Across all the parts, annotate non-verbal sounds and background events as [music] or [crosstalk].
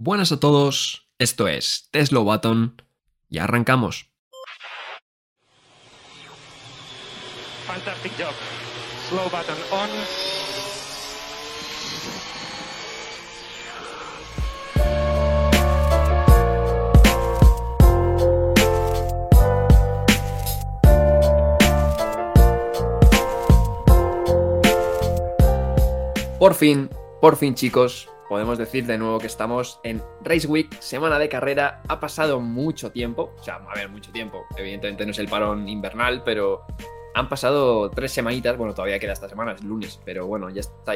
Buenas a todos, esto es Tesla Button y arrancamos. Fantastic job. Slow button on. Por fin, por fin chicos, podemos decir de nuevo que estamos en Race Week, semana de carrera. Ha pasado mucho tiempo, o sea, a ver, mucho tiempo. Evidentemente no es el parón invernal, pero han pasado tres semanitas. Bueno, todavía queda esta semana, es lunes, pero bueno, ya está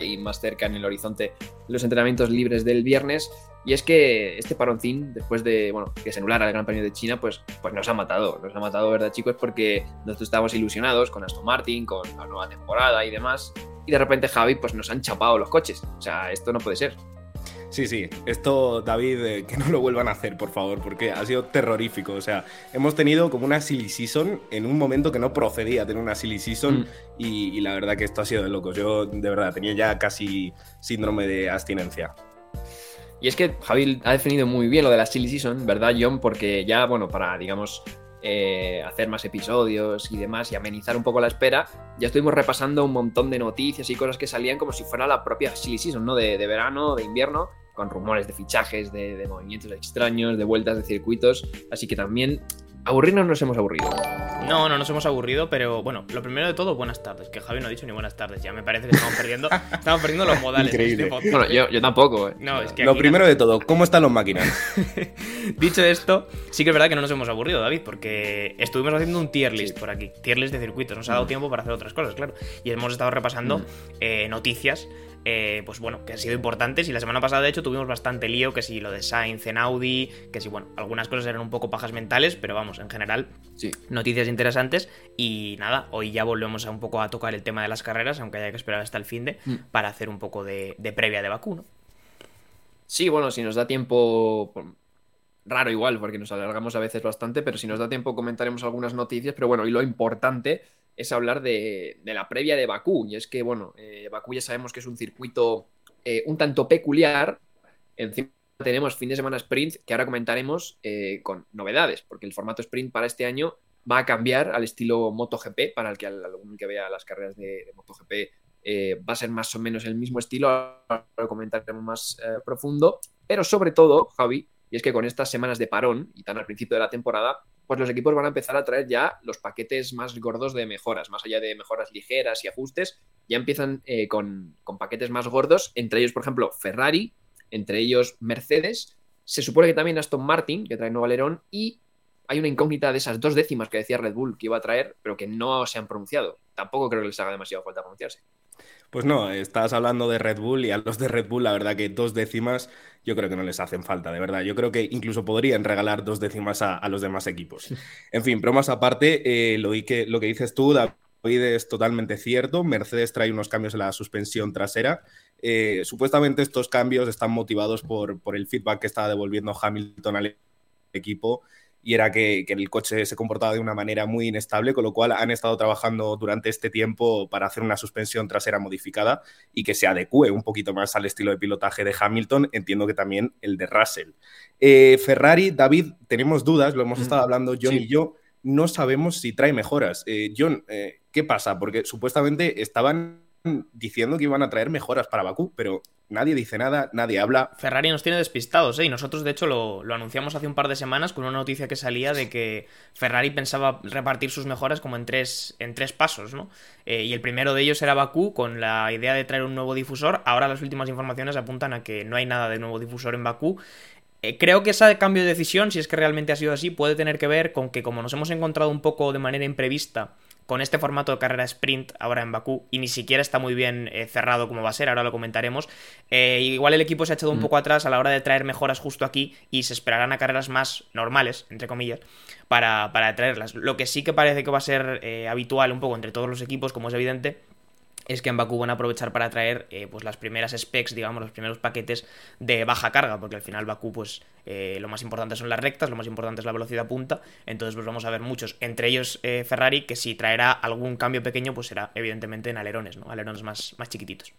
ahí más cerca en el horizonte los entrenamientos libres del viernes. Y es que este paroncín, después de bueno, que se anulara el Gran Premio de China, pues, pues nos ha matado. Nos ha matado, ¿verdad, chicos? Porque nosotros estábamos ilusionados con Aston Martin, con la nueva temporada y demás y de repente Javi pues nos han chapado los coches. O sea, esto no puede ser. Sí, sí, esto David, eh, que no lo vuelvan a hacer, por favor, porque ha sido terrorífico. O sea, hemos tenido como una silly season en un momento que no procedía tener una silly season mm. y, la verdad que esto ha sido de locos. Yo de verdad tenía ya casi síndrome de abstinencia. Y es que Javi ha definido muy bien lo de la silly season, ¿verdad, John? Porque ya, bueno, para, digamos, eh, hacer más episodios y demás y amenizar un poco la espera, ya estuvimos repasando un montón de noticias y cosas que salían como si fuera la propia silly season, ¿no? De, de verano, de invierno, con rumores de fichajes, de, de movimientos extraños, de vueltas de circuitos. Así que también Aburrirnos nos hemos aburrido. No, no nos hemos aburrido, pero bueno, lo primero de todo, buenas tardes. Que Javi no ha dicho ni buenas tardes. Ya me parece que estamos perdiendo, [laughs] estamos perdiendo los modales. Increíble. Este bueno, yo, yo tampoco. Eh. No, es que lo primero de todo, ¿cómo están los máquinas? [laughs] dicho esto, sí que es verdad que no nos hemos aburrido, David, porque estuvimos haciendo un tier list por aquí. Tier list de circuitos. Nos ha dado mm. tiempo para hacer otras cosas, claro. Y hemos estado repasando mm. eh, noticias eh, pues bueno, que han sido importantes. Y la semana pasada, de hecho, tuvimos bastante lío, que si lo de Sainz en Audi, que si, bueno, algunas cosas eran un poco pajas mentales, pero vamos, en general, sí. noticias interesantes. Y nada, hoy ya volvemos a un poco a tocar el tema de las carreras, aunque haya que esperar hasta el fin de, mm. para hacer un poco de, previa de vacuno. Sí, bueno, si nos da tiempo, raro igual, porque nos alargamos a veces bastante, pero si nos da tiempo comentaremos algunas noticias, pero bueno, y lo importante es hablar de, la previa de Bakú. Y es que, bueno, eh, Bakú ya sabemos que es un circuito eh, un tanto peculiar. Encima tenemos fin de semana sprint, que ahora comentaremos eh, con novedades, porque el formato sprint para este año va a cambiar al estilo MotoGP, para el que algún que vea las carreras de, MotoGP va a ser más o menos el mismo estilo, ahora lo comentaremos más profundo, pero sobre todo, Javi, y es que con estas semanas de parón y tan al principio de la temporada, pues los equipos van a empezar a traer ya los paquetes más gordos de mejoras, más allá de mejoras ligeras y ajustes, ya empiezan eh, con, paquetes más gordos, entre ellos, por ejemplo, Ferrari, entre ellos Mercedes, se supone que también Aston Martin, que trae nuevo alerón, y hay una incógnita de esas dos décimas que decía Red Bull que iba a traer, pero que no se han pronunciado. Tampoco creo que les haga demasiado falta pronunciarse. Pues no, estás hablando de Red Bull y a los de Red Bull, la verdad que dos décimas yo creo que no les hacen falta, de verdad. Yo creo que incluso podrían regalar dos décimas a, los demás equipos. En fin, bromas aparte, eh, lo, que, lo que dices tú, David, es totalmente cierto. Mercedes trae unos cambios en la suspensión trasera. Eh, supuestamente estos cambios están motivados por, por el feedback que estaba devolviendo Hamilton al equipo y era que, el coche se comportaba de una manera muy inestable, con lo cual han estado trabajando durante este tiempo para hacer una suspensión trasera modificada y que se adecue un poquito más al estilo de pilotaje de Hamilton, entiendo que también el de Russell. Eh, Ferrari, David, tenemos dudas, lo hemos mm, estado hablando John y yo, no sabemos si trae mejoras. Eh, John, eh, ¿qué pasa? Porque supuestamente estaban diciendo que iban a traer mejoras para Bakú, pero nadie dice nada, nadie habla. Ferrari nos tiene despistados, ¿eh? Y nosotros, de hecho, lo, anunciamos hace un par de semanas con una noticia que salía de que Ferrari pensaba repartir sus mejoras como en tres, en tres pasos, ¿no? Eh, y el primero de ellos era Bakú, con la idea de traer un nuevo difusor. Ahora las últimas informaciones apuntan a que no hay nada de nuevo difusor en Bakú. Eh, creo que ese cambio de decisión, si es que realmente ha sido así, puede tener que ver con que como nos hemos encontrado un poco de manera imprevista con este formato de carrera sprint ahora en Bakú y ni siquiera está muy bien eh, cerrado como va a ser, ahora lo comentaremos. Eh, igual el equipo se ha echado un mm. poco atrás a la hora de traer mejoras justo aquí y se esperarán a carreras más normales, entre comillas, para, para traerlas. Lo que sí que parece que va a ser eh, habitual un poco entre todos los equipos, como es evidente, es que en Bakú van a aprovechar para traer eh, pues las primeras specs, digamos, los primeros paquetes de baja carga, porque al final Bakú, pues eh, lo más importante son las rectas, lo más importante es la velocidad punta, entonces pues vamos a ver muchos, entre ellos eh, Ferrari, que si traerá algún cambio pequeño, pues será evidentemente en alerones, ¿no? Alerones más, más chiquititos.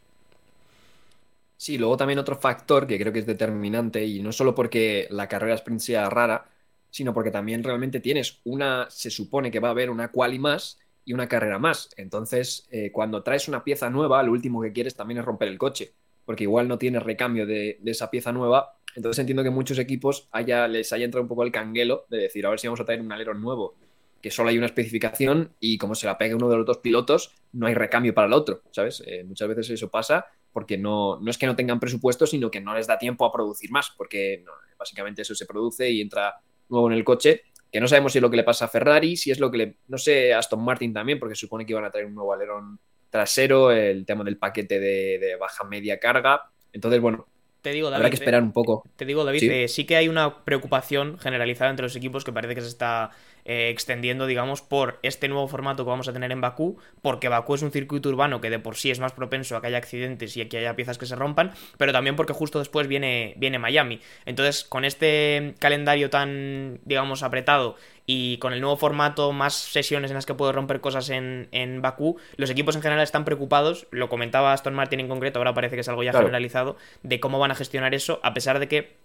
Sí, luego también otro factor que creo que es determinante, y no solo porque la carrera sprint sea rara, sino porque también realmente tienes una, se supone que va a haber una quali más y una carrera más. Entonces, eh, cuando traes una pieza nueva, lo último que quieres también es romper el coche, porque igual no tienes recambio de, esa pieza nueva. Entonces entiendo que muchos equipos haya, les haya entrado un poco el canguelo de decir, a ver si vamos a traer un alero nuevo, que solo hay una especificación y como se la pegue uno de los dos pilotos, no hay recambio para el otro, ¿sabes? Eh, muchas veces eso pasa porque no, no es que no tengan presupuesto, sino que no les da tiempo a producir más, porque básicamente eso se produce y entra nuevo en el coche, que no sabemos si es lo que le pasa a Ferrari, si es lo que le, no sé, Aston Martin también, porque supone que iban a traer un nuevo alerón trasero, el tema del paquete de, de baja media carga, entonces bueno, te digo, David, habrá que esperar un poco. Te digo, David, ¿Sí? Eh, sí que hay una preocupación generalizada entre los equipos que parece que se está eh, extendiendo, digamos, por este nuevo formato que vamos a tener en Bakú, porque Bakú es un circuito urbano que de por sí es más propenso a que haya accidentes y a que haya piezas que se rompan, pero también porque justo después viene, viene Miami. Entonces, con este calendario tan, digamos, apretado y con el nuevo formato, más sesiones en las que puedo romper cosas en, en Bakú, los equipos en general están preocupados, lo comentaba Aston Martin en concreto, ahora parece que es algo ya Claro. generalizado, de cómo van a gestionar eso, a pesar de que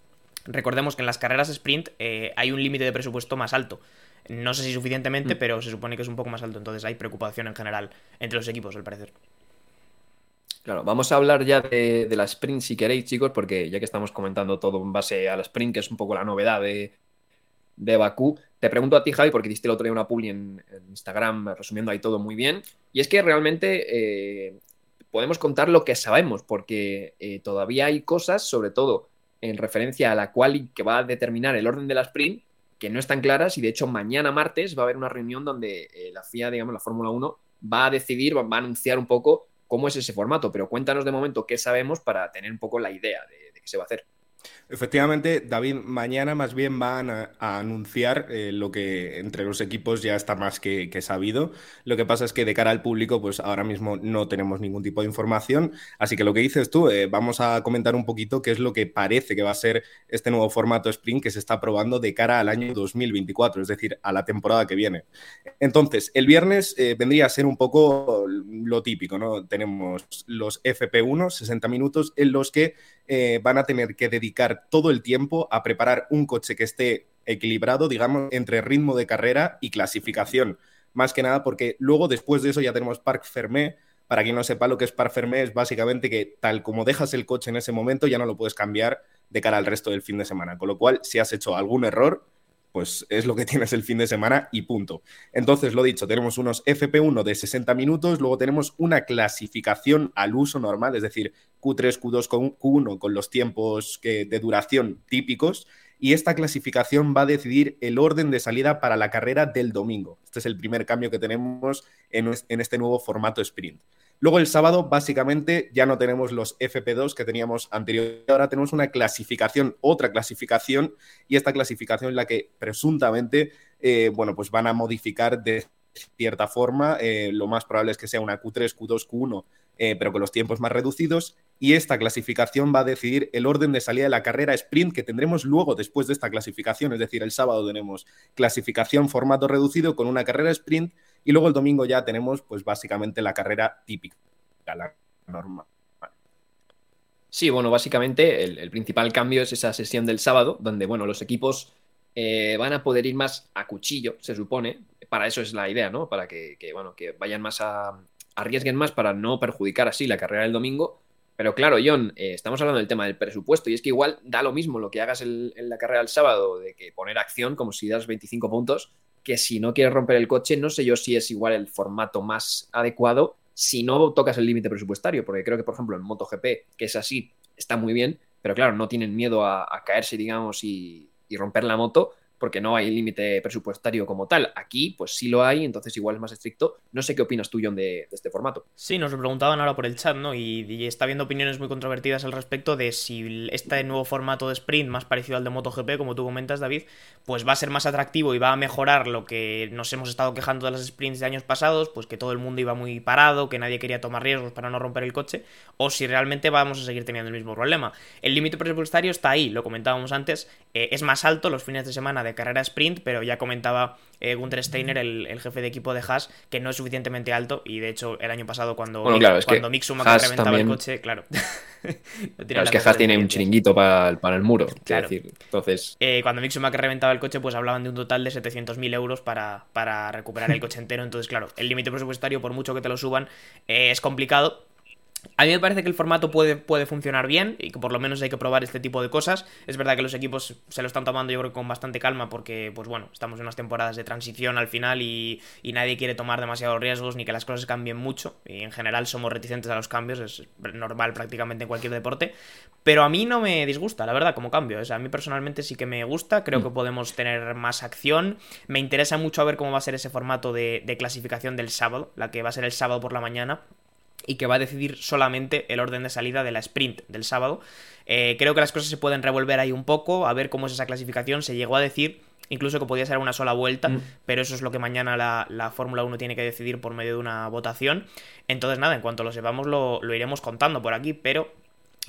recordemos que en las carreras sprint eh, hay un límite de presupuesto más alto. No sé si suficientemente, Mm. pero se supone que es un poco más alto, entonces hay preocupación en general entre los equipos, al parecer. Claro, vamos a hablar ya de, de la sprint si queréis, chicos, porque ya que estamos comentando todo en base a la sprint, que es un poco la novedad de, de Bakú, te pregunto a ti, Javi, porque diste el otro día una publi en, en Instagram resumiendo ahí todo muy bien, y es que realmente eh, podemos contar lo que sabemos, porque eh, todavía hay cosas, sobre todo en referencia a la quali que va a determinar el orden de la sprint, que no están claras, y de hecho mañana martes va a haber una reunión donde eh, la FIA, digamos, la Fórmula 1, va a decidir, va, va a anunciar un poco cómo es ese formato, pero cuéntanos de momento qué sabemos para tener un poco la idea de, de qué se va a hacer. Efectivamente, David, mañana más bien van a, anunciar eh, lo que entre los equipos ya está más que, sabido. Lo que pasa es que de cara al público, pues ahora mismo no tenemos ningún tipo de información. Así que lo que dices tú, eh, vamos a comentar un poquito qué es lo que parece que va a ser este nuevo formato sprint que se está probando de cara al año 2024, es decir, a la temporada que viene. Entonces, el viernes eh, vendría a ser un poco lo típico, ¿no? Tenemos los FP1, 60 minutos, en los que van a tener que dedicar todo el tiempo a preparar un coche que esté equilibrado, digamos, entre ritmo de carrera y clasificación. Más que nada porque luego, después de eso, ya tenemos Parc Fermé. Para quien no sepa lo que es Parc Fermé, es básicamente que tal como dejas el coche en ese momento, ya no lo puedes cambiar de cara al resto del fin de semana. Con lo cual, si has hecho algún error, pues es lo que [laughs] tienes el fin de semana y punto. Entonces, lo dicho, tenemos unos FP1 de 60 minutos, luego tenemos una clasificación al uso normal, es decir, Q3, Q2, Q1 con los tiempos que, de duración típicos, y esta clasificación va a decidir el orden de salida para la carrera del domingo. Este es el primer cambio que tenemos en, este nuevo formato sprint. Luego el sábado básicamente ya no tenemos los FP2 que teníamos anteriormente, ahora tenemos una clasificación, otra clasificación, y esta clasificación es la que presuntamente, eh, bueno, pues van a modificar de cierta forma, eh, lo más probable es que sea una Q3, Q2, Q1, eh, pero con los tiempos más reducidos, y esta clasificación va a decidir el orden de salida de la carrera sprint que tendremos luego después de esta clasificación, es decir, el sábado tenemos clasificación formato reducido con una carrera sprint, y luego el domingo ya tenemos, pues básicamente la carrera típica, la normal. Sí, bueno, básicamente el, el, principal cambio es esa sesión del sábado, donde, bueno, los equipos eh, van a poder ir más a cuchillo, se supone. Para eso es la idea, ¿no? Para que, que bueno, que vayan más a. arriesguen más para no perjudicar así la carrera del domingo. Pero claro, John, eh, estamos hablando del tema del presupuesto y es que igual da lo mismo lo que hagas el, en la carrera del sábado de que poner acción como si das 25 puntos, que si no quieres romper el coche, no sé yo si es igual el formato más adecuado si no tocas el límite presupuestario, porque creo que, por ejemplo, en MotoGP, que es así, está muy bien, pero claro, no tienen miedo a, caerse, digamos, y, romper la moto, porque no hay límite presupuestario como tal. Aquí, pues sí lo hay, entonces igual es más estricto. No sé qué opinas tú, John, de, este formato. Sí, nos lo preguntaban ahora por el chat, ¿no? Y, y, está habiendo opiniones muy controvertidas al respecto de si este nuevo formato de sprint, más parecido al de MotoGP, como tú comentas, David, pues va a ser más atractivo y va a mejorar lo que nos hemos estado quejando de las sprints de años pasados, pues que todo el mundo iba muy parado, que nadie quería tomar riesgos para no romper el coche, o si realmente vamos a seguir teniendo el mismo problema. El límite presupuestario está ahí, lo comentábamos antes, eh, es más alto los fines de semana de de carrera sprint, pero ya comentaba eh, Gunther Steiner, el, jefe de equipo de Haas, que no es suficientemente alto y de hecho el año pasado cuando, bueno, claro, cuando Mick Schumacher reventaba el coche, claro. [laughs] claro es que Haas tiene un chiringuito para, el muro, claro. decir, entonces... Eh, cuando Mick Schumacher reventaba el coche, pues hablaban de un total de 700.000 euros para, para recuperar el coche entero, entonces claro, el límite presupuestario, por mucho que te lo suban, eh, es complicado, a mí me parece que el formato puede, puede funcionar bien y que por lo menos hay que probar este tipo de cosas. Es verdad que los equipos se lo están tomando yo creo con bastante calma porque, pues bueno, estamos en unas temporadas de transición al final y, nadie quiere tomar demasiados riesgos ni que las cosas cambien mucho. Y en general somos reticentes a los cambios, es normal prácticamente en cualquier deporte. Pero a mí no me disgusta, la verdad, como cambio. O sea, a mí personalmente sí que me gusta, creo mm. que podemos tener más acción. Me interesa mucho a ver cómo va a ser ese formato de, de clasificación del sábado, la que va a ser el sábado por la mañana y que va a decidir solamente el orden de salida de la sprint del sábado. Eh, creo que las cosas se pueden revolver ahí un poco, a ver cómo es esa clasificación. Se llegó a decir incluso que podía ser una sola vuelta, mm. pero eso es lo que mañana la, Fórmula 1 tiene que decidir por medio de una votación. Entonces, nada, en cuanto lo sepamos lo, lo iremos contando por aquí, pero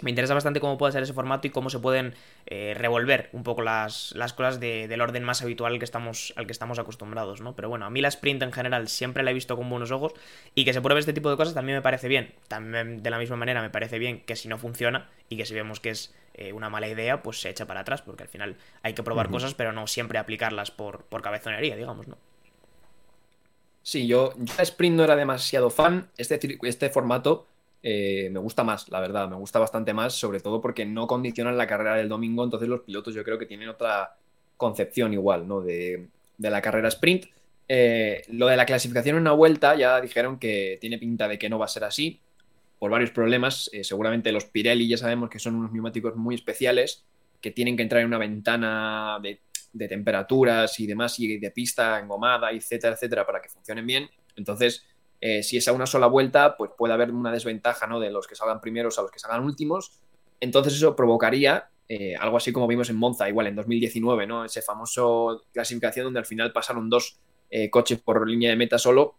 me interesa bastante cómo puede ser ese formato y cómo se pueden eh, revolver un poco las, las cosas del orden más habitual al que, estamos, al que estamos acostumbrados, ¿no? Pero bueno, a mí la sprint en general siempre la he visto con buenos ojos y que se pruebe este tipo de cosas también me parece bien. También de la misma manera me parece bien que si no funciona y que si vemos que es eh, una mala idea, pues se echa para atrás, porque al final hay que probar cosas, pero no siempre aplicarlas por, por cabezonería, digamos, ¿no? Sí, yo, yo sprint no era demasiado fan. Este, este formato eh, me gusta más, la verdad, me gusta bastante más, sobre todo porque no condicionan la carrera del domingo, entonces los pilotos yo creo que tienen otra concepción igual, ¿no? De, la carrera sprint. Eh, lo de la clasificación en una vuelta ya dijeron que tiene pinta de que no va a ser así, por varios problemas. Eh, seguramente los Pirelli ya sabemos que son unos neumáticos muy especiales, que tienen que entrar en una ventana de, de temperaturas y demás, y de pista engomada, etcétera, etcétera, para que funcionen bien. Entonces, eh, si es a una sola vuelta, pues puede haber una desventaja ¿no? de los que salgan primeros a los que salgan últimos. Entonces eso provocaría eh, algo así como vimos en Monza, igual en 2019, ¿no? Ese famoso clasificación donde al final pasaron dos eh, coches por línea de meta solo,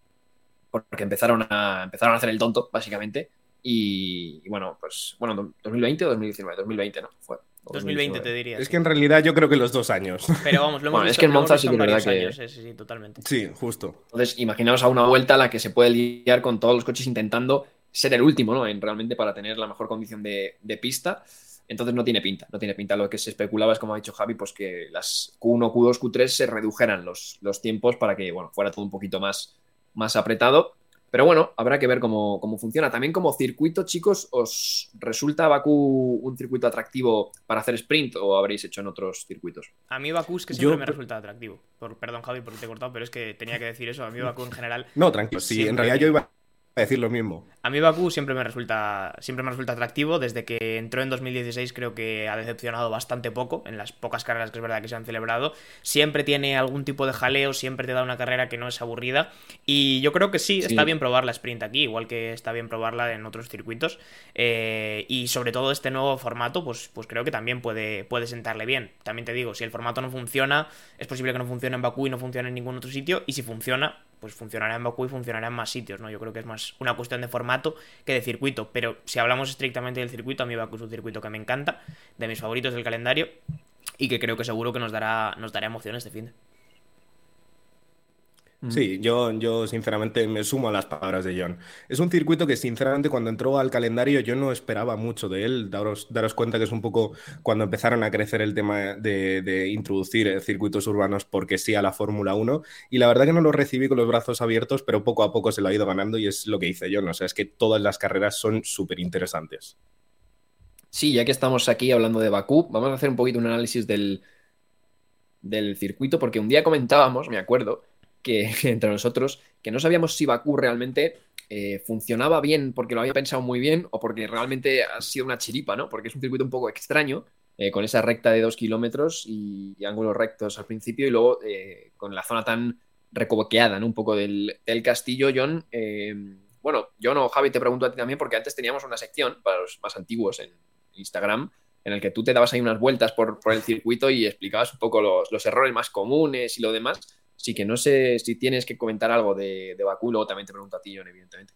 porque empezaron a, empezaron a hacer el tonto, básicamente. Y, bueno, pues, bueno, 2020 o 2019, 2020, ¿no? Fue. 2020 te diría. Es que en realidad yo creo que los dos años. [laughs] Pero vamos, lo hemos es que en Monza sí que es verdad que. sí, sí, totalmente. Sí, justo. Entonces, imaginaos a una vuelta a la que se puede lidiar con todos los coches intentando ser el último, ¿no? En, realmente para tener la mejor condición de, pista. Entonces no tiene pinta, no tiene pinta. Lo que se especulaba es, como ha dicho Javi, pues que las Q1, Q2, Q3 se redujeran los, los tiempos para que, bueno, fuera todo un poquito más, más apretado. Pero bueno, habrá que ver cómo, funciona. También como circuito, chicos, ¿os resulta Bakú un circuito atractivo para hacer sprint o habréis hecho en otros circuitos? A mí Bakú es que siempre me resulta atractivo. perdón, Javi, porque te he cortado, pero es que tenía que decir eso. A mí Bakú en general... No, tranquilo. Sí, en realidad yo iba a decir lo mismo. A mí Bakú siempre me resulta siempre me resulta atractivo. Desde que entró en 2016 creo que ha decepcionado bastante poco en las pocas carreras que es verdad que se han celebrado. Siempre tiene algún tipo de jaleo, siempre te da una carrera que no es aburrida. Y yo creo que sí, está bien probar la sprint aquí, igual que está bien probarla en otros circuitos. Eh, y sobre todo este nuevo formato, pues, pues creo que también puede, puede sentarle bien. También te digo, si el formato no funciona, es posible que no funcione en Bakú y no funcione en ningún otro sitio. Y si funciona, pues funcionará en Bakú y funcionará en más sitios, ¿no? Yo creo que es más una cuestión de formato que de circuito, pero si hablamos estrictamente del circuito, a mí Bakú es un circuito que me encanta, de mis favoritos del calendario y que creo que seguro que nos dará, nos dará emoción este fin. Sí, yo, yo sinceramente me sumo a las palabras de John. Es un circuito que sinceramente cuando entró al calendario yo no esperaba mucho de él. Daros, daros cuenta que es un poco cuando empezaron a crecer el tema de, introducir circuitos urbanos porque sí a la Fórmula 1 y la verdad que no lo recibí con los brazos abiertos, pero poco a poco se lo ha ido ganando y es lo que hice John. O sea, es que todas las carreras son súper interesantes. Sí, ya que estamos aquí hablando de Bakú, vamos a hacer un poquito un análisis del, del circuito porque un día comentábamos, me acuerdo, [laughs] que entre nosotros, que no sabíamos si Bakú realmente eh, funcionaba bien porque lo había pensado muy bien o porque realmente ha sido una chiripa, ¿no? Porque es un circuito un poco extraño, eh, con esa recta de dos kilómetros y, ángulos rectos al principio y luego eh, con la zona tan recoboqueada, ¿no? Un poco del, castillo, John. bueno, yo no, Javi, te pregunto a ti también porque antes teníamos una sección para los más antiguos en Instagram en el que tú te dabas ahí unas vueltas por, el circuito y explicabas un poco los errores más comunes y lo demás. Sí que no sé si tienes que comentar algo de, de Bakú, luego también te pregunto a ti, John, evidentemente.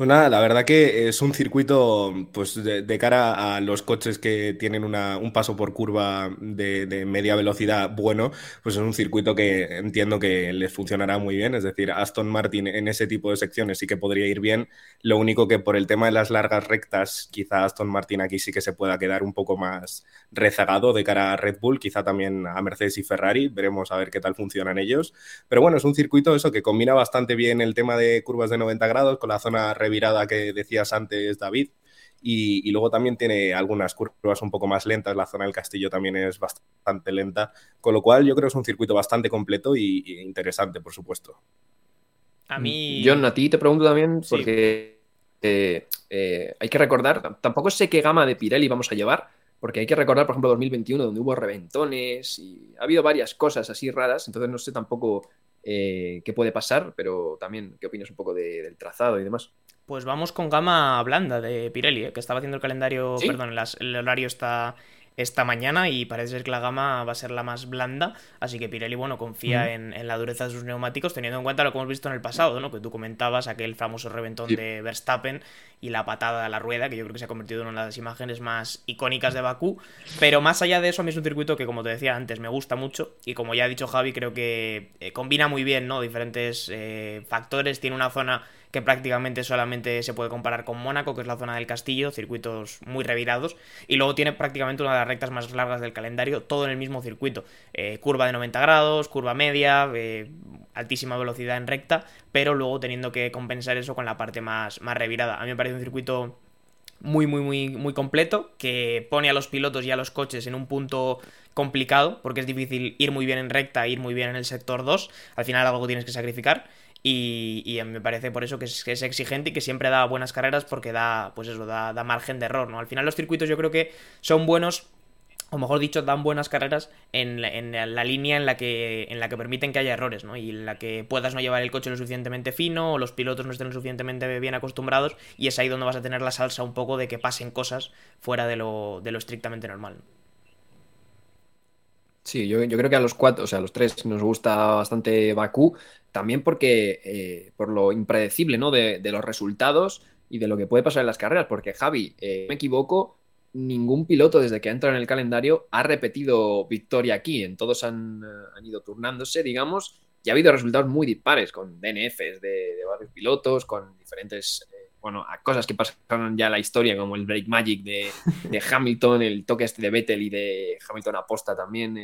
Pues nada, la verdad que es un circuito, pues de, cara a los coches que tienen una, un paso por curva de, media velocidad bueno, pues es un circuito que entiendo que les funcionará muy bien. Es decir, Aston Martin en ese tipo de secciones sí que podría ir bien. Lo único que por el tema de las largas rectas, quizá Aston Martin aquí sí que se pueda quedar un poco más rezagado de cara a Red Bull, quizá también a Mercedes y Ferrari. Veremos a ver qué tal funcionan ellos. Pero bueno, es un circuito eso que combina bastante bien el tema de curvas de 90 grados con la zona virada que decías antes, David. Y, luego también tiene algunas curvas un poco más lentas, la zona del castillo también es bastante lenta, con lo cual yo creo que es un circuito bastante completo y, interesante, por supuesto. A mí... John, a ti te pregunto también, porque eh, eh, hay que recordar, tampoco sé qué gama de Pirelli vamos a llevar, porque hay que recordar, por ejemplo, 2021, donde hubo reventones y ha habido varias cosas así raras, entonces no sé tampoco eh, qué puede pasar, pero también qué opinas un poco del trazado y demás. Pues vamos con gama blanda de Pirelli, eh, que estaba haciendo el calendario, perdón, el horario está esta mañana y parece ser que la gama va a ser la más blanda, así que Pirelli, bueno, confía en, la dureza de sus neumáticos, teniendo en cuenta lo que hemos visto en el pasado, ¿no? Que tú comentabas aquel famoso reventón de Verstappen y la patada a la rueda, que yo creo que se ha convertido en una de las imágenes más icónicas de Bakú, pero más allá de eso, a mí es un circuito que, como te decía antes, me gusta mucho. Y como ya ha dicho Javi, creo que eh, combina muy bien, ¿no? Diferentes eh, factores, tiene una zona que prácticamente solamente se puede comparar con Mónaco, que es la zona del castillo, circuitos muy revirados, y luego tiene prácticamente una de las rectas más largas del calendario, todo en el mismo circuito. Eh, curva de 90 grados, curva media, eh, altísima velocidad en recta, pero luego teniendo que compensar eso con la parte más, más revirada. A mí me parece un circuito muy, muy, muy, muy completo, que pone a los pilotos y a los coches en un punto complicado, porque es difícil ir muy bien en recta, ir muy bien en el sector 2, al final algo tienes que sacrificar, y, me parece por eso que es, exigente y que siempre da buenas carreras porque da, pues eso, da, margen de error, ¿no? Al final los circuitos yo creo que son buenos o mejor dicho, dan buenas carreras en la, línea en la, que, en la que permiten que haya errores, ¿no? Y en la que puedas no llevar el coche lo suficientemente fino, o los pilotos no estén lo suficientemente bien acostumbrados, y es ahí donde vas a tener la salsa un poco de que pasen cosas fuera de lo, de lo estrictamente normal. Sí, yo, yo, creo que a los cuatro, o sea, a los tres nos gusta bastante Bakú, también porque, eh, por lo impredecible, ¿no? De, los resultados y de lo que puede pasar en las carreras, porque Javi, eh, me equivoco, ningún piloto desde que ha entrado en el calendario ha repetido victoria aquí, en todos han, eh, ido turnándose, digamos, y ha habido resultados muy dispares, con DNFs de, varios pilotos, con diferentes, bueno, cosas que pasaron ya en la historia, como el Break Magic de, [laughs] Hamilton, el toque este de Vettel y de Hamilton aposta también,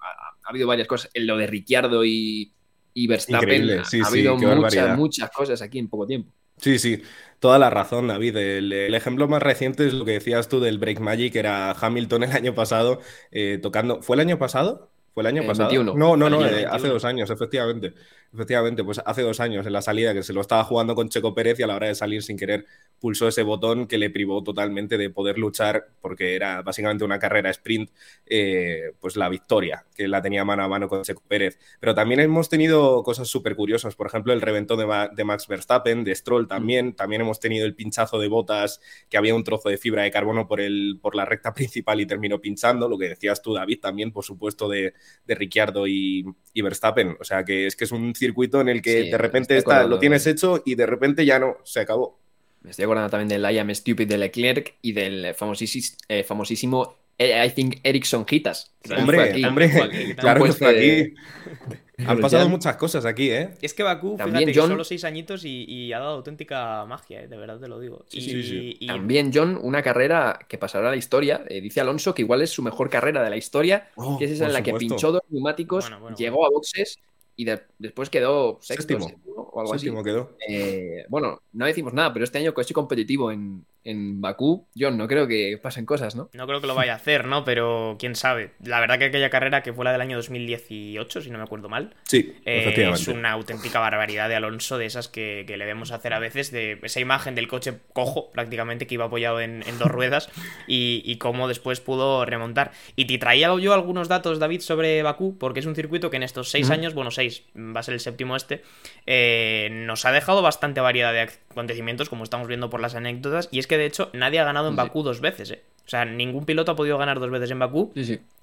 ha, habido varias cosas, lo de Ricciardo y y Verstappen. ha habido muchas, muchas cosas aquí en poco tiempo. Sí, sí, toda la razón, David. El, ejemplo más reciente es lo que decías tú del Break Magic, era Hamilton el año pasado eh, tocando. ¿Fue el año pasado? ¿Fue el año pasado? No, no, no, eh, hace dos años, efectivamente. Efectivamente, pues hace dos años en la salida que se lo estaba jugando con Checo Pérez y a la hora de salir sin querer pulsó ese botón que le privó totalmente de poder luchar porque era básicamente una carrera sprint, eh, pues la victoria, que la tenía mano a mano con Checo Pérez. Pero también hemos tenido cosas súper curiosas, por ejemplo, el reventón de, Max Verstappen, de Stroll también, también hemos tenido el pinchazo de botas, que había un trozo de fibra de carbono por, el, por la recta [laughs] principal y terminó pinchando, lo que decías tú, David, también, por supuesto, de, de Ricciardo y, y Verstappen. O sea que es que es un circuito en el que de repente está, lo tienes hecho y de repente ya no, se acabó. Me estoy acordando también del I Am Stupid de Leclerc y del famosísimo, eh, famosísimo eh, I Think Ericsson Hitas. Hombre, hombre, claro que fue aquí. [laughs] Han pasado muchas cosas aquí, ¿eh? Es que Bakú, También fíjate, John... solo seis añitos y, ha dado auténtica magia, ¿eh? de verdad te lo digo. Sí, sí, sí. También John, una carrera que pasará a la historia, dice Alonso que igual es su mejor carrera de la historia, oh, que es esa en la que pinchó dos neumáticos, llegó a boxes y después quedó sexto o algo así. Quedó. Eh, bueno, no decimos nada, pero este año coche competitivo en, en Bakú, yo no creo que pasen cosas, ¿no? No creo que lo vaya a hacer, ¿no? Pero quién sabe. La verdad que aquella carrera que fue la del año 2018, si no me acuerdo mal, sí, eh, es una auténtica barbaridad de Alonso, de esas que, le vemos hacer a veces, de esa imagen del coche cojo, prácticamente, que iba apoyado en, dos ruedas, y, cómo después pudo remontar. Y te traía yo algunos datos, David, sobre Bakú, porque es un circuito que en estos seis años, bueno, seis, va a ser el séptimo este, eh, nos ha dejado bastante variedad de acontecimientos, como estamos viendo por las anécdotas, y es que de hecho, nadie ha ganado en Bakú dos veces, ¿eh? O sea, ningún piloto ha podido ganar dos veces en Bakú.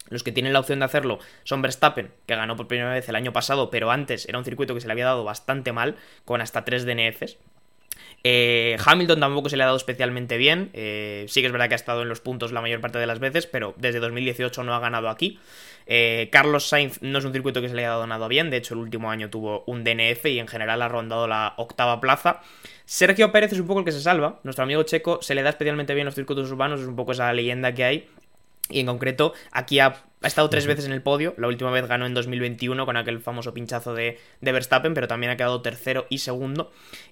Los que tienen la opción de hacerlo son Verstappen, que ganó por primera vez el año pasado, pero antes era un circuito que se le había dado bastante mal, con hasta tres DNFs. Eh, Hamilton tampoco se le ha dado especialmente bien. Eh, sí que es verdad que ha estado en los puntos la mayor parte de las veces, pero desde 2018 no ha ganado aquí. Eh, Carlos Sainz no es un circuito que se le haya dado nada bien, de hecho el último año tuvo un DNF y en general ha rondado la octava plaza. Sergio Pérez es un poco el que se salva, nuestro amigo checo se le da especialmente bien los circuitos urbanos, es un poco esa leyenda que hay. Y en concreto, aquí ha, estado tres veces en el podio. La última vez ganó en 2021 con aquel famoso pinchazo de, de, Verstappen, pero también ha quedado tercero y segundo.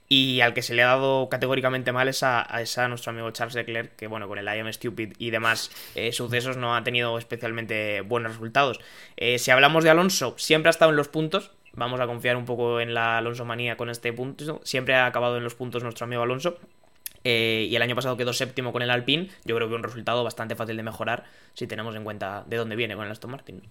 Y al que se le ha dado categóricamente mal es a, a, a nuestro amigo Charles Leclerc, que bueno, con el I am stupid y demás eh, sucesos no ha tenido especialmente buenos resultados. Eh, si hablamos de Alonso, siempre ha estado en los puntos. Vamos a confiar un poco en la Alonso manía con este punto. Siempre ha acabado en los puntos nuestro amigo Alonso. Eh, y el año pasado quedó séptimo con el Alpine. Yo creo que un resultado bastante fácil de mejorar si tenemos en cuenta de dónde viene con el Aston Martin.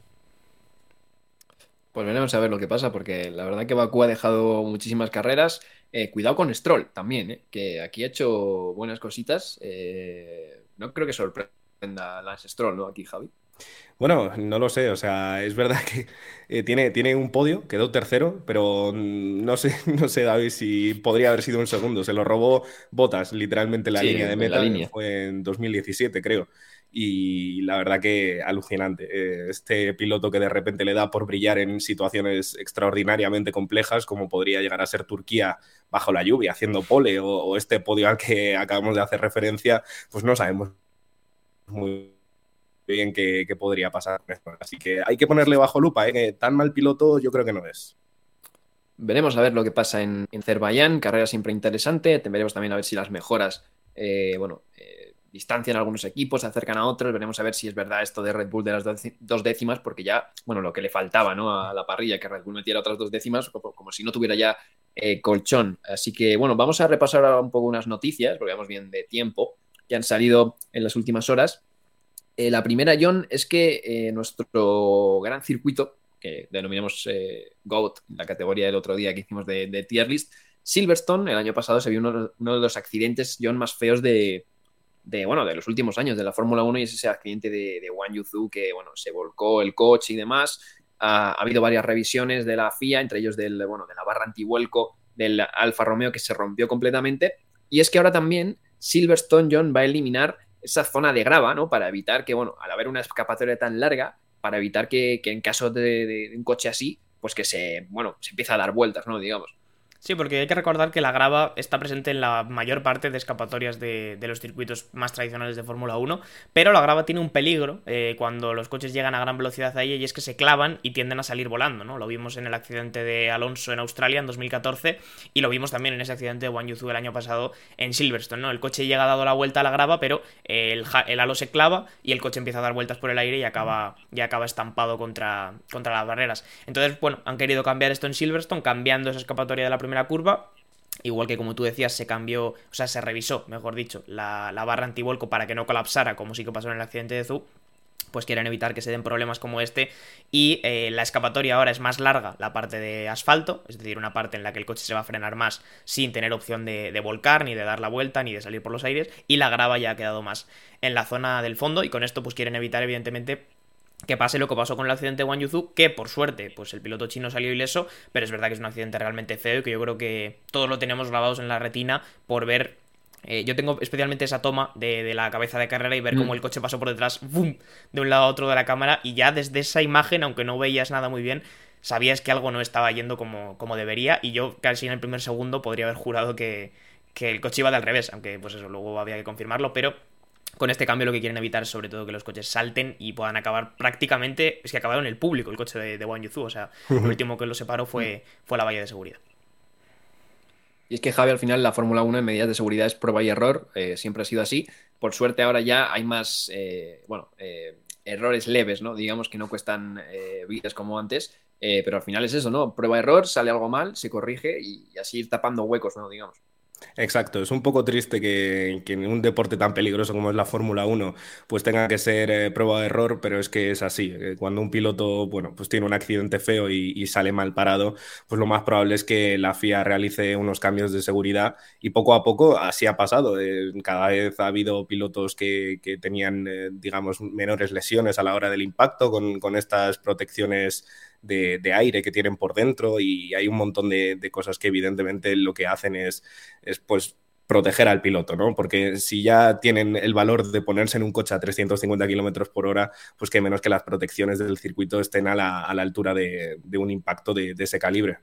Pues veremos a ver lo que pasa, porque la verdad que Bakú ha dejado muchísimas carreras. Eh, cuidado con Stroll también, eh, que aquí ha hecho buenas cositas. Eh, no creo que sorprenda a Lance Stroll, ¿no? Aquí, Javi. Bueno, no lo sé, o sea, es verdad [laughs] que eh, tiene, tiene un podio, quedó tercero, pero no sé, [laughs] no sé, David, si podría haber sido un segundo. Se lo robó Botas, literalmente la Sí, línea de meta, línea. fue en 2017, creo. Y la verdad que alucinante. Eh, Este piloto que de repente le da por brillar en situaciones extraordinariamente complejas, como podría llegar a ser Turquía bajo la lluvia, haciendo pole, o, o este podio al que acabamos de hacer referencia, pues no sabemos muy bien qué, podría pasar. Así que hay que ponerle bajo lupa, ¿eh? tan mal piloto yo creo que no es. Veremos a ver lo que pasa en, en Azerbaiyán, carrera siempre interesante. Veremos también a ver si las mejoras, eh, bueno, eh, distancian a algunos equipos, se acercan a otros. Veremos a ver si es verdad esto de Red Bull de las dos décimas, porque ya, bueno, lo que le faltaba, ¿no? A la parrilla, que Red Bull metiera otras dos décimas, como, como si no tuviera ya eh, colchón. Así que, bueno, vamos a repasar ahora un poco unas noticias, porque vamos bien de tiempo, que han salido en las últimas horas. Eh, la primera, John, es que eh, nuestro gran circuito, que denominamos eh, GOAT, la categoría del otro día que hicimos de, tier list, Silverstone, el año pasado se vio uno, de los accidentes, John, más feos de, de, bueno, de los últimos años de la Fórmula 1 y es ese accidente de, de Wang Yuzu que, bueno, se volcó el coche y demás. Ha, ha habido varias revisiones de la FIA, entre ellos del, bueno, de la barra antivuelco del Alfa Romeo que se rompió completamente. Y es que ahora también Silverstone, John, va a eliminar esa zona de grava, ¿no? Para evitar que, bueno, al haber una escapatoria tan larga, para evitar que, que en caso de, de- de un coche así, pues que se, bueno, se empieza a dar vueltas, ¿no? Digamos. Sí, porque hay que recordar que la grava está presente en la mayor parte de escapatorias de, de los circuitos más tradicionales de Fórmula 1, pero la grava tiene un peligro eh, cuando los coches llegan a gran velocidad a ella y es que se clavan y tienden a salir volando, ¿no? Lo vimos en el accidente de Alonso en Australia en 2014 y lo vimos también en ese accidente de Wang Yuzu el año pasado en Silverstone, ¿no? El coche llega dado la vuelta a la grava, pero el, el halo se clava y el coche empieza a dar vueltas por el aire y acaba, y acaba estampado contra, contra las barreras. Entonces, bueno, han querido cambiar esto en Silverstone, cambiando esa escapatoria de la primera curva. Igual que como tú decías, se cambió, o sea, se revisó, mejor dicho, la, la barra antivuelco para que no colapsara, como sí que pasó en el accidente de Zu pues quieren evitar que se den problemas como este y eh, la escapatoria ahora es más larga la parte de asfalto, es decir, una parte en la que el coche se va a frenar más sin tener opción de, de volcar, ni de dar la vuelta, ni de salir por los aires y la grava ya ha quedado más en la zona del fondo y con esto pues quieren evitar evidentemente que pase lo que pasó con el accidente de Wang Yuzu, que por suerte, pues el piloto chino salió ileso, pero es verdad que es un accidente realmente feo y que yo creo que todos lo tenemos grabados en la retina por ver. eh, yo tengo especialmente esa toma de, de la cabeza de carrera y ver Mm. cómo el coche pasó por detrás, ¡bum! de un lado a otro de la cámara, y ya desde esa imagen, aunque no veías nada muy bien, sabías que algo no estaba yendo como, como debería, y yo casi en el primer segundo podría haber jurado que, que el coche iba de al revés, aunque pues eso luego había que confirmarlo, pero con este cambio lo que quieren evitar es sobre todo que los coches salten y puedan acabar prácticamente, es que acabaron el público el coche de, de Wang Yuzu, o sea, lo último que lo separó fue, fue la valla de seguridad. Y es que Javi, al final, la Fórmula 1 en medidas de seguridad es prueba y error, eh, siempre ha sido así. Por suerte, ahora ya hay más, eh, bueno, eh, errores leves, ¿no? Digamos que no cuestan eh, vidas como antes, eh, pero al final es eso, ¿no? Prueba-error, sale algo mal, se corrige y, y así ir tapando huecos, ¿no? Digamos. Exacto, es un poco triste que, en un deporte tan peligroso como es la Fórmula 1 pues tenga que ser eh, prueba de error, pero es que es así. Eh, Cuando un piloto, bueno, pues tiene un accidente feo y, sale mal parado, pues lo más probable es que la FIA realice unos cambios de seguridad y poco a poco así ha pasado. Eh, cada vez ha habido pilotos que, tenían, digamos, menores lesiones a la hora del impacto con estas protecciones de, de aire que tienen por dentro y hay un montón de, de cosas que evidentemente lo que hacen es es pues proteger al piloto, ¿no? Porque si ya tienen el valor de ponerse en un coche a 350 kilómetros por hora, pues que menos que las protecciones del circuito estén a la, a la altura de, de, un impacto de, ese calibre.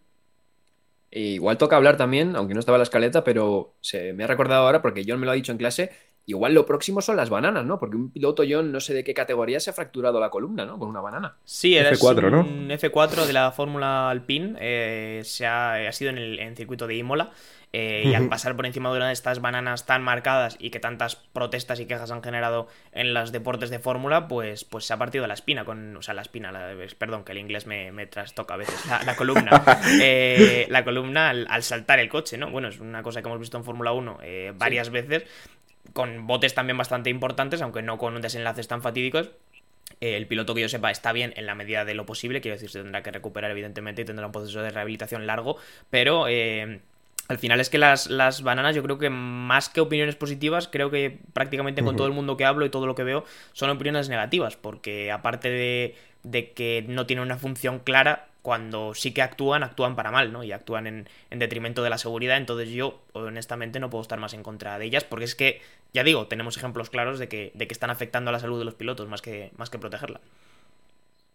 E igual toca hablar también, aunque no estaba en la escaleta, pero se me ha recordado ahora porque John me lo ha dicho en clase. Igual lo próximo son las bananas, ¿no? Porque un piloto, John, no sé de qué categoría se ha fracturado la columna, ¿no? Con una banana. Sí, era F4, ¿no? Un F4 de la Fórmula Alpine. Eh, se ha, ha, sido en el en circuito de Imola. Eh, y al pasar por encima de una de estas bananas tan marcadas y que tantas protestas y quejas han generado en los deportes de fórmula, pues, pues se ha partido la espina, con, o sea, la espina, la, perdón, que el inglés me, me trastoca a veces, la, la columna, [laughs] eh, la columna al, al, saltar el coche, ¿no? Bueno, es una cosa que hemos visto en Fórmula 1 eh, varias sí. veces, con botes también bastante importantes, aunque no con desenlaces tan fatídicos, eh, el piloto que yo sepa está bien en la medida de lo posible, quiero decir, se tendrá que recuperar evidentemente y tendrá un proceso de rehabilitación largo, pero eh, al final es que las, las, bananas, yo creo que más que opiniones positivas, creo que prácticamente con uh -huh. todo el mundo que hablo y todo lo que veo son opiniones negativas, porque aparte de, de, que no tienen una función clara, cuando sí que actúan, actúan para mal, ¿no? Y actúan en, en detrimento de la seguridad, entonces yo honestamente no puedo estar más en contra de ellas, porque es que, ya digo, tenemos ejemplos claros de que, de que están afectando a la salud de los pilotos más que, más que protegerla.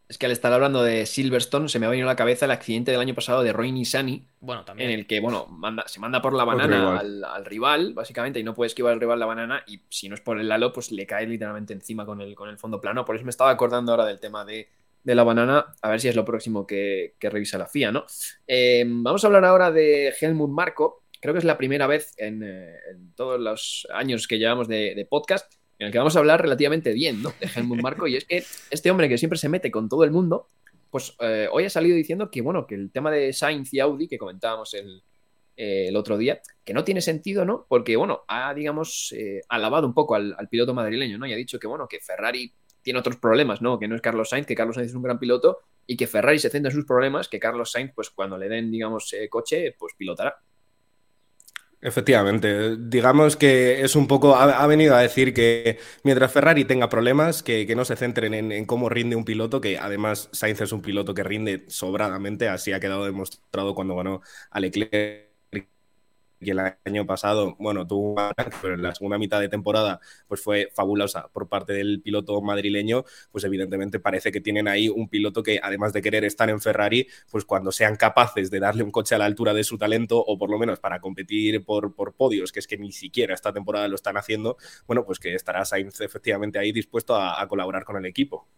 Es que al estar hablando de Silverstone, se me ha venido a la cabeza el accidente del año pasado de Roy Nissany. Bueno, también. En el que, bueno, manda, se manda por la banana al, al, rival, básicamente, y no puede esquivar al rival la banana. Y si no es por el halo, pues le cae literalmente encima con el, con el fondo plano. Por eso me estaba acordando ahora del tema de, de la banana. A ver si es lo próximo que, revisa la FIA, ¿no? Eh, vamos a hablar ahora de Helmut Marco. Creo que es la primera vez en, eh, todos los años que llevamos de, podcast en el que vamos a hablar relativamente bien, ¿no? De Helmut Marco, y es que este hombre que siempre se mete con todo el mundo, pues eh, hoy ha salido diciendo que, bueno, que el tema de Sainz y Audi, que comentábamos el, eh, otro día, que no tiene sentido, ¿no? Porque, bueno, ha, digamos, alabado un poco al, al, piloto madrileño, ¿no? Y ha dicho que, bueno, que Ferrari tiene otros problemas, ¿no? Que no es Carlos Sainz, que Carlos Sainz es un gran piloto, y que Ferrari se centra en sus problemas, que Carlos Sainz, pues cuando le den, digamos, eh, coche, pues pilotará. Efectivamente, digamos que es un poco, ha, venido a decir que mientras Ferrari tenga problemas, que, no se centren en, en, cómo rinde un piloto, que además Sainz es un piloto que rinde sobradamente, así ha quedado demostrado cuando ganó a Leclerc y el año pasado, bueno, tuvo pero en la segunda mitad de temporada pues fue fabulosa por parte del piloto madrileño, pues evidentemente parece que tienen ahí un piloto que además de querer estar en Ferrari, pues cuando sean capaces de darle un coche a la altura de su talento o por lo menos para competir por, por podios, que es que ni siquiera esta temporada lo están haciendo, bueno, pues que estará Sainz efectivamente ahí dispuesto a, colaborar con el equipo.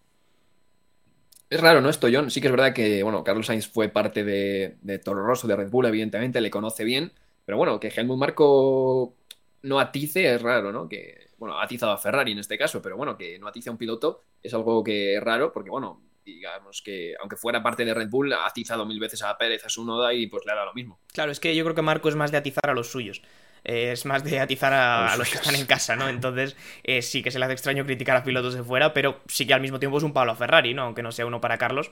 Es raro, ¿no? Esto, John. Sí que es verdad que, bueno, Carlos Sainz fue parte de Toro Rosso, de Red Bull, evidentemente, le conoce bien, pero bueno, que Helmut Marco no atice es raro, ¿no? Que, bueno, ha atizado a Ferrari en este caso, pero bueno, que no atice a un piloto es algo que es raro, porque bueno, digamos que aunque fuera parte de Red Bull, ha atizado mil veces a Pérez, a su noda y pues le hará lo mismo. Claro, es que yo creo que Marco es más de atizar a los suyos. Eh, es más de atizar a, a, los que están en casa, ¿no? Entonces, eh, sí que se le hace extraño criticar a pilotos de fuera, pero sí que al mismo tiempo es un palo a Ferrari, ¿no? Aunque no sea uno para Carlos,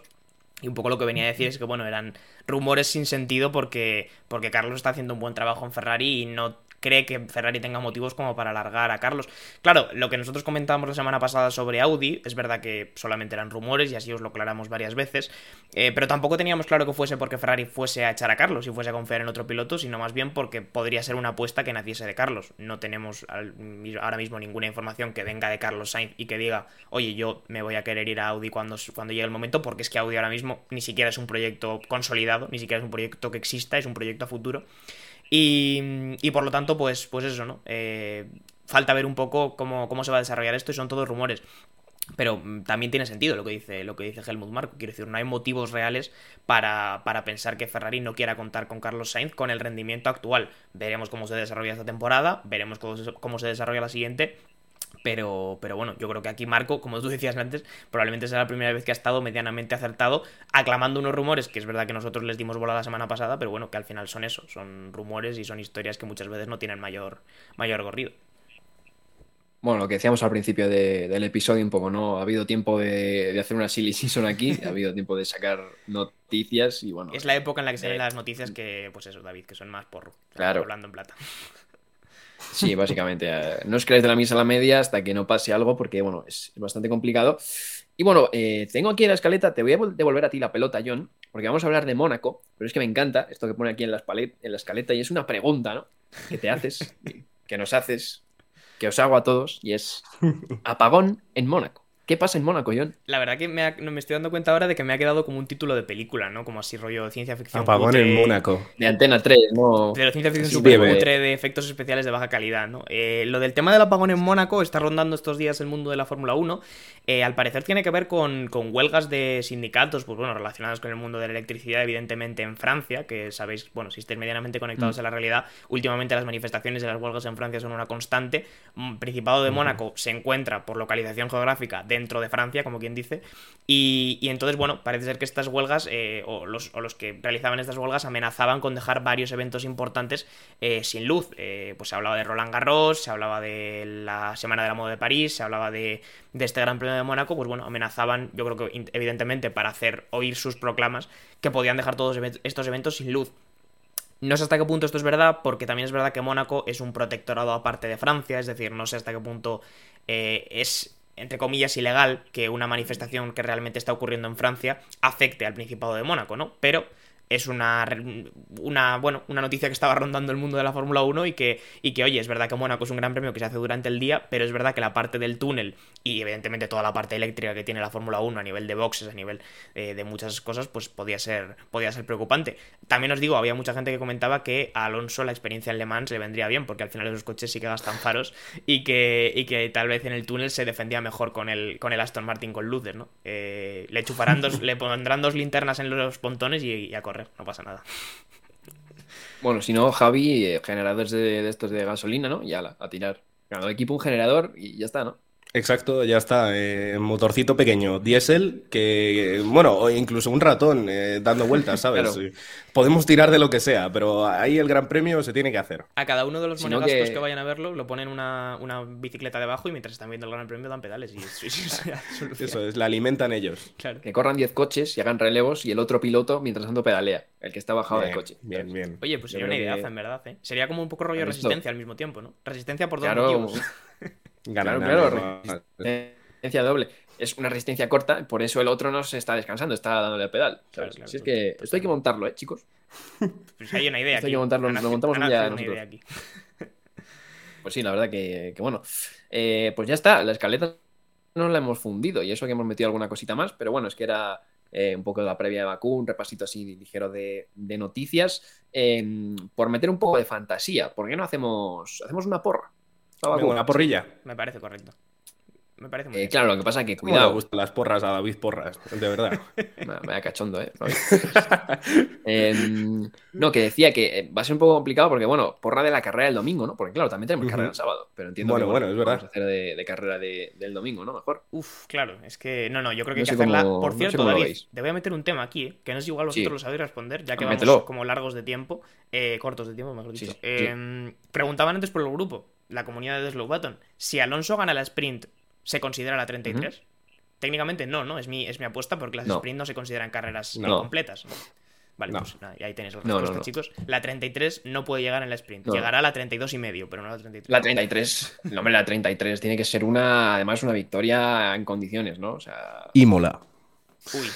y un poco lo que venía a decir es que, bueno, eran rumores sin sentido porque, porque Carlos está haciendo un buen trabajo en Ferrari y no cree que Ferrari tenga motivos como para alargar a Carlos. Claro, lo que nosotros comentábamos la semana pasada sobre Audi, es verdad que solamente eran rumores y así os lo aclaramos varias veces, eh, pero tampoco teníamos claro que fuese porque Ferrari fuese a echar a Carlos y fuese a confiar en otro piloto, sino más bien porque podría ser una apuesta que naciese de Carlos. No tenemos ahora mismo ninguna información que venga de Carlos Sainz y que diga, oye, yo me voy a querer ir a Audi cuando, cuando llegue el momento, porque es que Audi ahora mismo ni siquiera es un proyecto consolidado, ni siquiera es un proyecto que exista, es un proyecto a futuro. Y, por lo tanto, pues, pues eso, ¿no? Eh, falta ver un poco cómo, cómo se va a desarrollar esto y son todos rumores. Pero mm, también tiene sentido lo que dice, lo que dice Helmut Marko. Quiero decir, no hay motivos reales para, para, pensar que Ferrari no quiera contar con Carlos Sainz con el rendimiento actual. Veremos cómo se desarrolla esta temporada, veremos cómo se desarrolla la siguiente. Pero, pero bueno, yo creo que aquí Marco, como tú decías antes, probablemente será la primera vez que ha estado medianamente acertado, aclamando unos rumores, que es verdad que nosotros les dimos bola la semana pasada, pero bueno, que al final son eso, son rumores y son historias que muchas veces no tienen mayor, mayor gorrido. Bueno, lo que decíamos al principio de, del episodio un poco, ¿no? Ha habido tiempo de, de, hacer una silly season aquí, ha habido tiempo de sacar noticias y bueno. Es la época en la que salen eh, las noticias que, pues eso, David, que son más porro. Claro. Hablando en plata. Sí, básicamente. Eh, no os creáis de la misa a la media hasta que no pase algo, porque, bueno, es bastante complicado. Y bueno, eh, tengo aquí en la escaleta, te voy a devolver a ti la pelota, John, porque vamos a hablar de Mónaco, pero es que me encanta esto que pone aquí en la, en la escaleta y es una pregunta, ¿no? que te haces, [laughs] que nos haces, que os hago a todos, y es apagón en Mónaco. ¿Qué pasa en Mónaco, John? La verdad que me, ha- me estoy dando cuenta ahora de que me ha quedado como un título de película, ¿no? Como así rollo de ciencia ficción. Apagón cutre, en Mónaco. De Antena 3, ¿no? De la ciencia ficción Sí, super cutre de efectos especiales de baja calidad, ¿no? Eh, lo del tema del apagón en Mónaco está rondando estos días el mundo de la Fórmula 1. Eh, al parecer tiene que ver con, con huelgas de sindicatos, pues bueno, relacionadas con el mundo de la electricidad, evidentemente en Francia, que sabéis, bueno, si estáis medianamente conectados a la realidad, últimamente las manifestaciones de las huelgas en Francia son una constante. Mm, Principado de Mónaco se encuentra por localización geográfica dentro de Francia, como quien dice, y, entonces, bueno, parece ser que estas huelgas, eh, o, los, que realizaban estas huelgas, amenazaban con dejar varios eventos importantes eh, sin luz. Eh, pues se hablaba de Roland Garros, se hablaba de la Semana de la Moda de París, se hablaba de, este Gran Premio de Mónaco, pues bueno, amenazaban, yo creo que evidentemente para hacer oír sus proclamas, que podían dejar todos estos eventos sin luz. No sé hasta qué punto esto es verdad, porque también es verdad que Mónaco es un protectorado aparte de Francia, es decir, no sé hasta qué punto es, entre comillas, ilegal que una manifestación que realmente está ocurriendo en Francia afecte al Principado de Mónaco, ¿no? Pero es una, una, bueno, una noticia que estaba rondando el mundo de la Fórmula 1 y que, y que, oye, es verdad que Mónaco es un gran premio que se hace durante el día, pero es verdad que la parte del túnel y evidentemente toda la parte eléctrica que tiene la Fórmula 1 a nivel de boxes, a nivel eh, de muchas cosas, pues podía ser, podía ser preocupante. También os digo, había mucha gente que comentaba que a Alonso la experiencia en Le Mans le vendría bien, porque al final esos coches sí que gastan faros y que, y que tal vez en el túnel se defendía mejor con el, con el Aston Martin con luces, ¿no? Eh, le chuparán dos, [laughs] le pondrán dos linternas en los pontones y, y a correr, no pasa nada. Bueno, si no, Javi, eh, generadores de, de estos de gasolina, ¿no? Y ala, a tirar. Cada equipo un generador y ya está, ¿no? Exacto, ya está. eh, motorcito pequeño, diésel, que, bueno, o incluso un ratón eh, dando vueltas, [laughs] ¿sabes? Claro. Sí. Podemos tirar de lo que sea, pero ahí el gran premio se tiene que hacer. A cada uno de los Si no monegastos que... que- vayan a verlo, lo ponen una, una bicicleta debajo y mientras están viendo el gran premio dan pedales y. [laughs] Eso es, la alimentan ellos. Claro. Que corran 10 coches y hagan relevos y el otro piloto mientras tanto pedalea, el que está bajado del coche. bien, bien. Oye, pues sería una que- en verdad, ¿eh? Sería como un poco rollo resistencia al mismo tiempo, ¿no? Resistencia por dos Claro, motivos. [laughs] Ganan, claro, resistencia doble. Es una resistencia corta, por eso el otro no se está descansando, está dándole el pedal. Claro, ¿sabes? claro, si es que total. esto hay que montarlo, ¿eh, chicos? Pues hay una idea Esto aquí. hay que montarlo, lo montamos un día nosotros. idea aquí. [laughs] Pues sí, la verdad que, que bueno. Eh, pues ya está, la escaleta no la hemos fundido y eso que hemos metido alguna cosita más, pero bueno, es que era eh, un poco de la previa de Bakú, un repasito así ligero de, de noticias. Eh, por meter un poco de fantasía, ¿por qué no hacemos, hacemos una porra? Venga, una porrilla. Me parece correcto. Me parece muy Eh, bien. claro, lo que pasa es que, ¿Cómo le cuidado, gustan las porras a David Porras? De verdad. [laughs] Me vaya cachondo, ¿eh? [laughs] Em, no, que decía que eh, va a ser un poco complicado porque, bueno, porra de la carrera del domingo, ¿no? Porque, claro, también tenemos carrera el sábado, pero entiendo Bueno, que, bueno, es verdad. a hacer de, de carrera de- del domingo, ¿no? Mejor. Uf, claro, es que. No, no, yo creo que No hay que hacerla. cómo- Por no sé cierto, lo David, te voy a meter un tema aquí, ¿eh? que no es igual vosotros Sí. lo sabéis responder, ya que Ah, vamos como largos de tiempo, eh, cortos de tiempo, mejor Sí, dicho. sí. Eh, Preguntaban antes por el grupo, la comunidad de Slow Button, si Alonso gana la sprint, ¿se considera la 33? Técnicamente no, ¿no? Es mi, es mi apuesta porque las No. sprint no se consideran carreras No. completas. Vale, No. pues nada, y ahí tenéis la No, no, respuesta, no. chicos. La 33 no puede llegar en la sprint. No. Llegará a la 32 y medio, pero no a la 33. La 33, no, hombre, la 33 tiene que ser una, además, una victoria en condiciones, ¿no? O sea, Imola. Uy,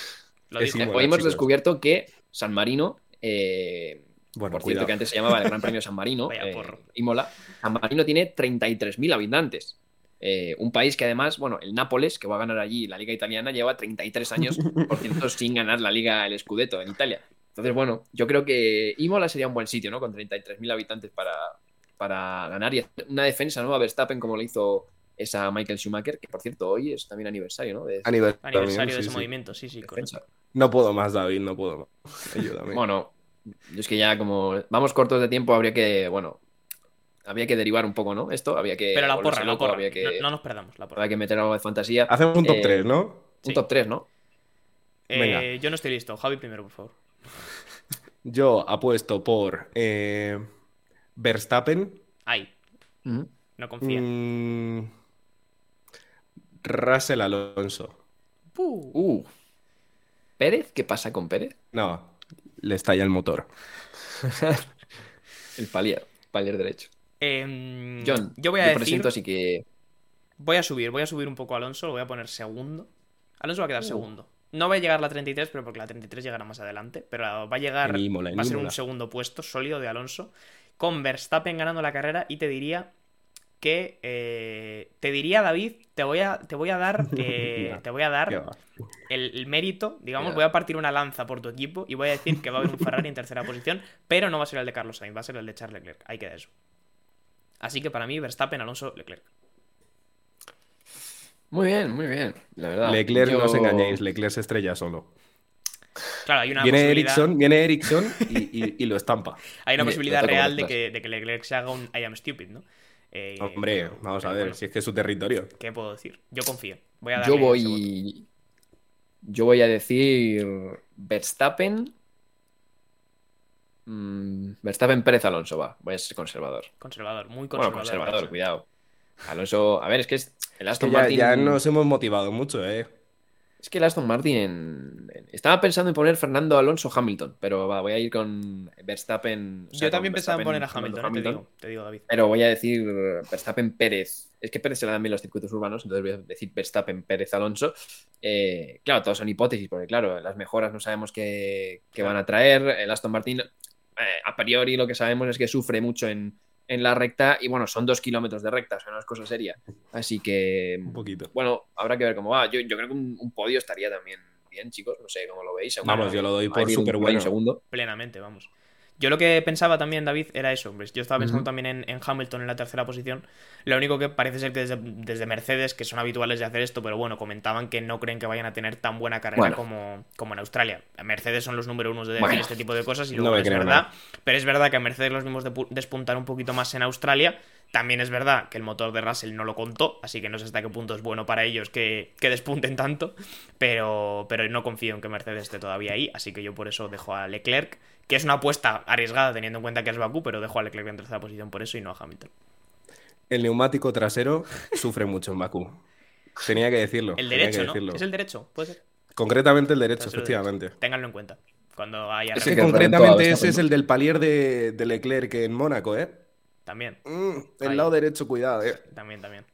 lo hoy hemos descubierto que San Marino, eh, Bueno, por cuidado. cierto que antes se llamaba el Gran Premio [laughs] San Marino, Vaya eh. Imola, San Marino tiene 33.000 habitantes. Eh, un país que además, bueno, el Nápoles, que va a ganar allí la Liga Italiana, lleva 33 años, por cierto, [laughs] sin ganar la Liga, el Scudetto en Italia. Entonces, bueno, yo creo que Imola sería un buen sitio, ¿no? Con 33.000 habitantes para, para ganar y una defensa nueva a Verstappen como lo hizo esa Michael Schumacher, que por cierto hoy es también aniversario, ¿no? De- Aniversario, Aniversario de sí, ese sí. movimiento, sí, sí, correcto. No puedo más, David, no puedo más. [laughs] Ayúdame. Bueno, yo es que ya como vamos cortos de tiempo, habría que, bueno, había que derivar un poco, ¿no? Esto, había que. Pero la porra, la porra. Había que, No, no nos perdamos, la porra. había que meter algo de fantasía. Hacemos un top Eh, 3, ¿no? Un sí. top 3, ¿no? Eh, venga. yo no estoy listo. Javi primero, por favor. [laughs] Yo apuesto por eh, Verstappen, Ay, Ujú. no confía. mm, Russell Alonso. Uh. ¿Pérez? ¿Qué pasa con Pérez? No, le estalla el motor. [laughs] El palier, palier derecho. Em, John, yo voy a yo decir. presento, así que. Voy a subir, voy a subir un poco a Alonso, lo voy a poner segundo. Alonso va a quedar Uh. segundo. No va a llegar la 33, pero porque la 33 llegará más adelante. Pero va a llegar. Imola, va a ser un segundo puesto sólido de Alonso. con Verstappen ganando la carrera y te diría que eh, te diría David, te voy a, te voy a dar, [laughs] eh, te voy a dar el, el mérito, digamos, voy a partir una lanza por tu equipo y voy a decir que va a haber un Ferrari en tercera posición, pero no va a ser el de Carlos Sainz, va a ser el de Charles Leclerc, ahí queda eso. Así que para mí Verstappen, Alonso, Leclerc. Muy bien, muy bien. La verdad. Leclerc, no os engañéis, Leclerc se estrella solo. Claro, hay una Viene posibilidad, Ericsson, viene Ericsson y, y- y lo estampa. hay una posibilidad real de que, de que Leclerc se haga un I am stupid, ¿no? Eh, Hombre, vamos a ver, bueno, si es que es su territorio. ¿Qué puedo decir? Yo confío. Voy a darle Yo voy. Yo voy a decir. Verstappen. Mm, Verstappen Pérez Alonso, va. Voy a ser conservador. Conservador, muy Bueno, conservador. conservador, Alonso. cuidado. Alonso. A ver, es que es. El Es que Aston ya, Martin. ya nos hemos motivado mucho, ¿eh? Es que el Aston Martin. en- Estaba pensando en poner Fernando Alonso Hamilton, pero va, voy a ir con Verstappen. o sea, Yo también pensaba en poner a Hamilton, eh, te, digo, te digo, David. Pero voy a decir Verstappen Pérez. Es que Pérez se le dan bien los circuitos urbanos, entonces voy a decir Verstappen Pérez Alonso. Eh, claro, todos son hipótesis, porque claro, las mejoras no sabemos qué, qué van a traer. El Aston Martin, eh, a priori, lo que sabemos es que sufre mucho en, en la recta y bueno, son dos kilómetros de recta, o sea, no es cosa seria. Así que, Un poquito. bueno, habrá que ver cómo va. Yo, yo creo que un, un podio estaría también bien, chicos. No sé cómo lo veis. Vamos, yo lo doy por súper bueno. segundo. Plenamente, vamos. Yo lo que pensaba también, David, era eso. Yo estaba pensando también en, en Hamilton en la tercera posición. Lo único que parece ser que desde, desde Mercedes, que son habituales de hacer esto, pero bueno, comentaban que no creen que vayan a tener tan buena carrera Bueno. como, como en Australia. Mercedes son los número uno de decir Bueno. este tipo de cosas y luego es creo verdad. Pero es verdad que a Mercedes los vimos depu- despuntar un poquito más en Australia. También es verdad que el motor de Russell no lo contó, así que no sé hasta qué punto es bueno para ellos que, que despunten tanto, pero, pero no confío en que Mercedes esté todavía ahí, así que yo por eso dejo a Leclerc, que es una apuesta arriesgada teniendo en cuenta que es Bakú, pero dejo a Leclerc en tercera posición por eso y no a Hamilton. El neumático trasero sufre mucho en Bakú. Tenía que decirlo. El derecho, que ¿no? Es el derecho, puede ser. Concretamente el derecho, Trasero efectivamente. derecho. Ténganlo en cuenta. Cuando haya Es Sí, que concretamente ese es el del palier de, de Leclerc en Mónaco, ¿eh? También, Mm, el Ahí. lado derecho, cuidado, ¿eh? también, también.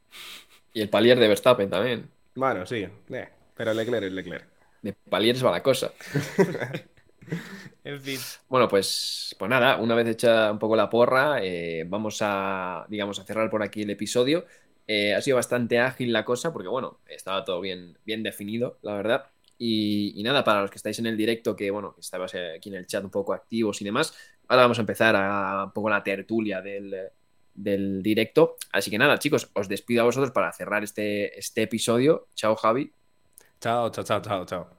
Y el palier de Verstappen también. Bueno, sí, eh, pero Leclerc es Leclerc. De palieres va la cosa. [laughs] En fin. Bueno, pues, pues nada, una vez hecha un poco la porra, eh, vamos a, digamos, a cerrar por aquí el episodio. Eh, ha sido bastante ágil la cosa porque, bueno, estaba todo bien, bien definido, la verdad. Y, y nada, para los que estáis en el directo, que, bueno, que estabais eh, aquí en el chat un poco activos y demás, ahora vamos a empezar a un poco la tertulia del, del directo. Así que nada, chicos, os despido a vosotros para cerrar este, este episodio. Chao, Javi. Chao, chao, chao, chao, chao.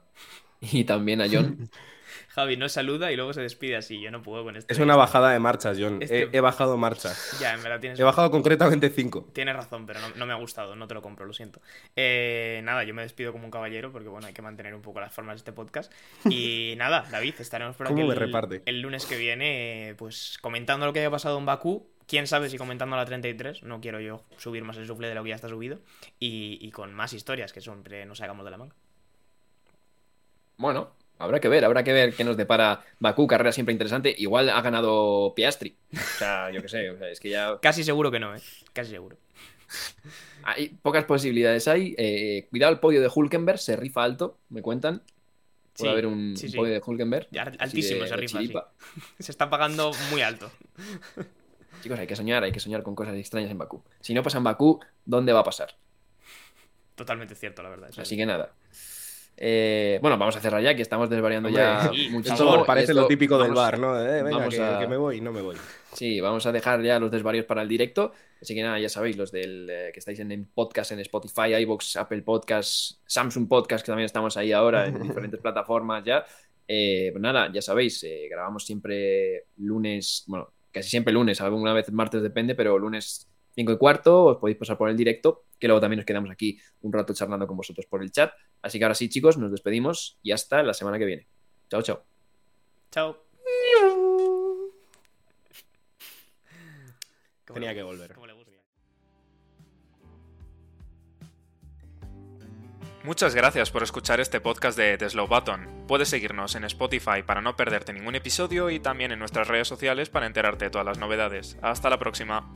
Y también a John. [laughs] Javi nos saluda y luego se despide así. Yo no puedo con esto. Es una bajada de marchas, John. Este- He, he bajado marchas. Ya, en verdad tienes He bajado concretamente 5. Tienes razón, pero no, no me ha gustado, no te lo compro, lo siento. Eh, nada, yo me despido como un caballero porque bueno, hay que mantener un poco las formas de este podcast. [laughs] Y nada, David, estaremos por aquí ¿Cómo me el, reparte? el lunes que viene, eh, pues comentando lo que haya pasado en Bakú. Quién sabe si comentando la 33, no quiero yo subir más el sufle de lo que ya está subido. Y, y con más historias que siempre nos sacamos de la manga. Bueno, habrá que ver, habrá que ver qué nos depara Bakú, carrera siempre interesante. Igual ha ganado Piastri. O sea, yo qué sé, o sea, es que ya Casi seguro que no, ¿eh? Casi seguro. hay pocas posibilidades hay. Eh, cuidado el podio de Hulkenberg, se rifa alto, me cuentan. Puede Sí, haber un sí, sí. podio de Hulkenberg. Ya, altísimo de- de rifa. [laughs] Se está pagando muy alto. [laughs] Chicos, hay que soñar, hay que soñar con cosas extrañas en Bakú. Si no pasa en Bakú, ¿dónde va a pasar? Totalmente cierto, la verdad. Así que nada. Eh, bueno, vamos a cerrar ya, que estamos desvariando ya sí, muchísimo. Esto favor, parece Esto- lo típico del vamos- bar, ¿no? Eh, venga, vamos que, a- que me voy, no me voy. Sí, vamos a dejar ya los desvarios para el directo. Así que nada, ya sabéis, los del eh, que estáis en, en podcast, en Spotify, iVoox, Apple Podcast, Samsung Podcast, que también estamos ahí ahora en [laughs] diferentes plataformas ya. Eh, pues nada, ya sabéis, eh, grabamos siempre lunes, bueno, casi siempre lunes, alguna vez martes depende, pero lunes 5 y cuarto, os podéis pasar por el directo, que luego también nos quedamos aquí un rato charlando con vosotros por el chat. Así que ahora sí, chicos, nos despedimos y hasta la semana que viene. Chao, chao. Chao. [laughs] Tenía que volver. Muchas gracias por escuchar este podcast de The Slow Button. Puedes seguirnos en Spotify para no perderte ningún episodio y también en nuestras redes sociales para enterarte de todas las novedades. Hasta la próxima.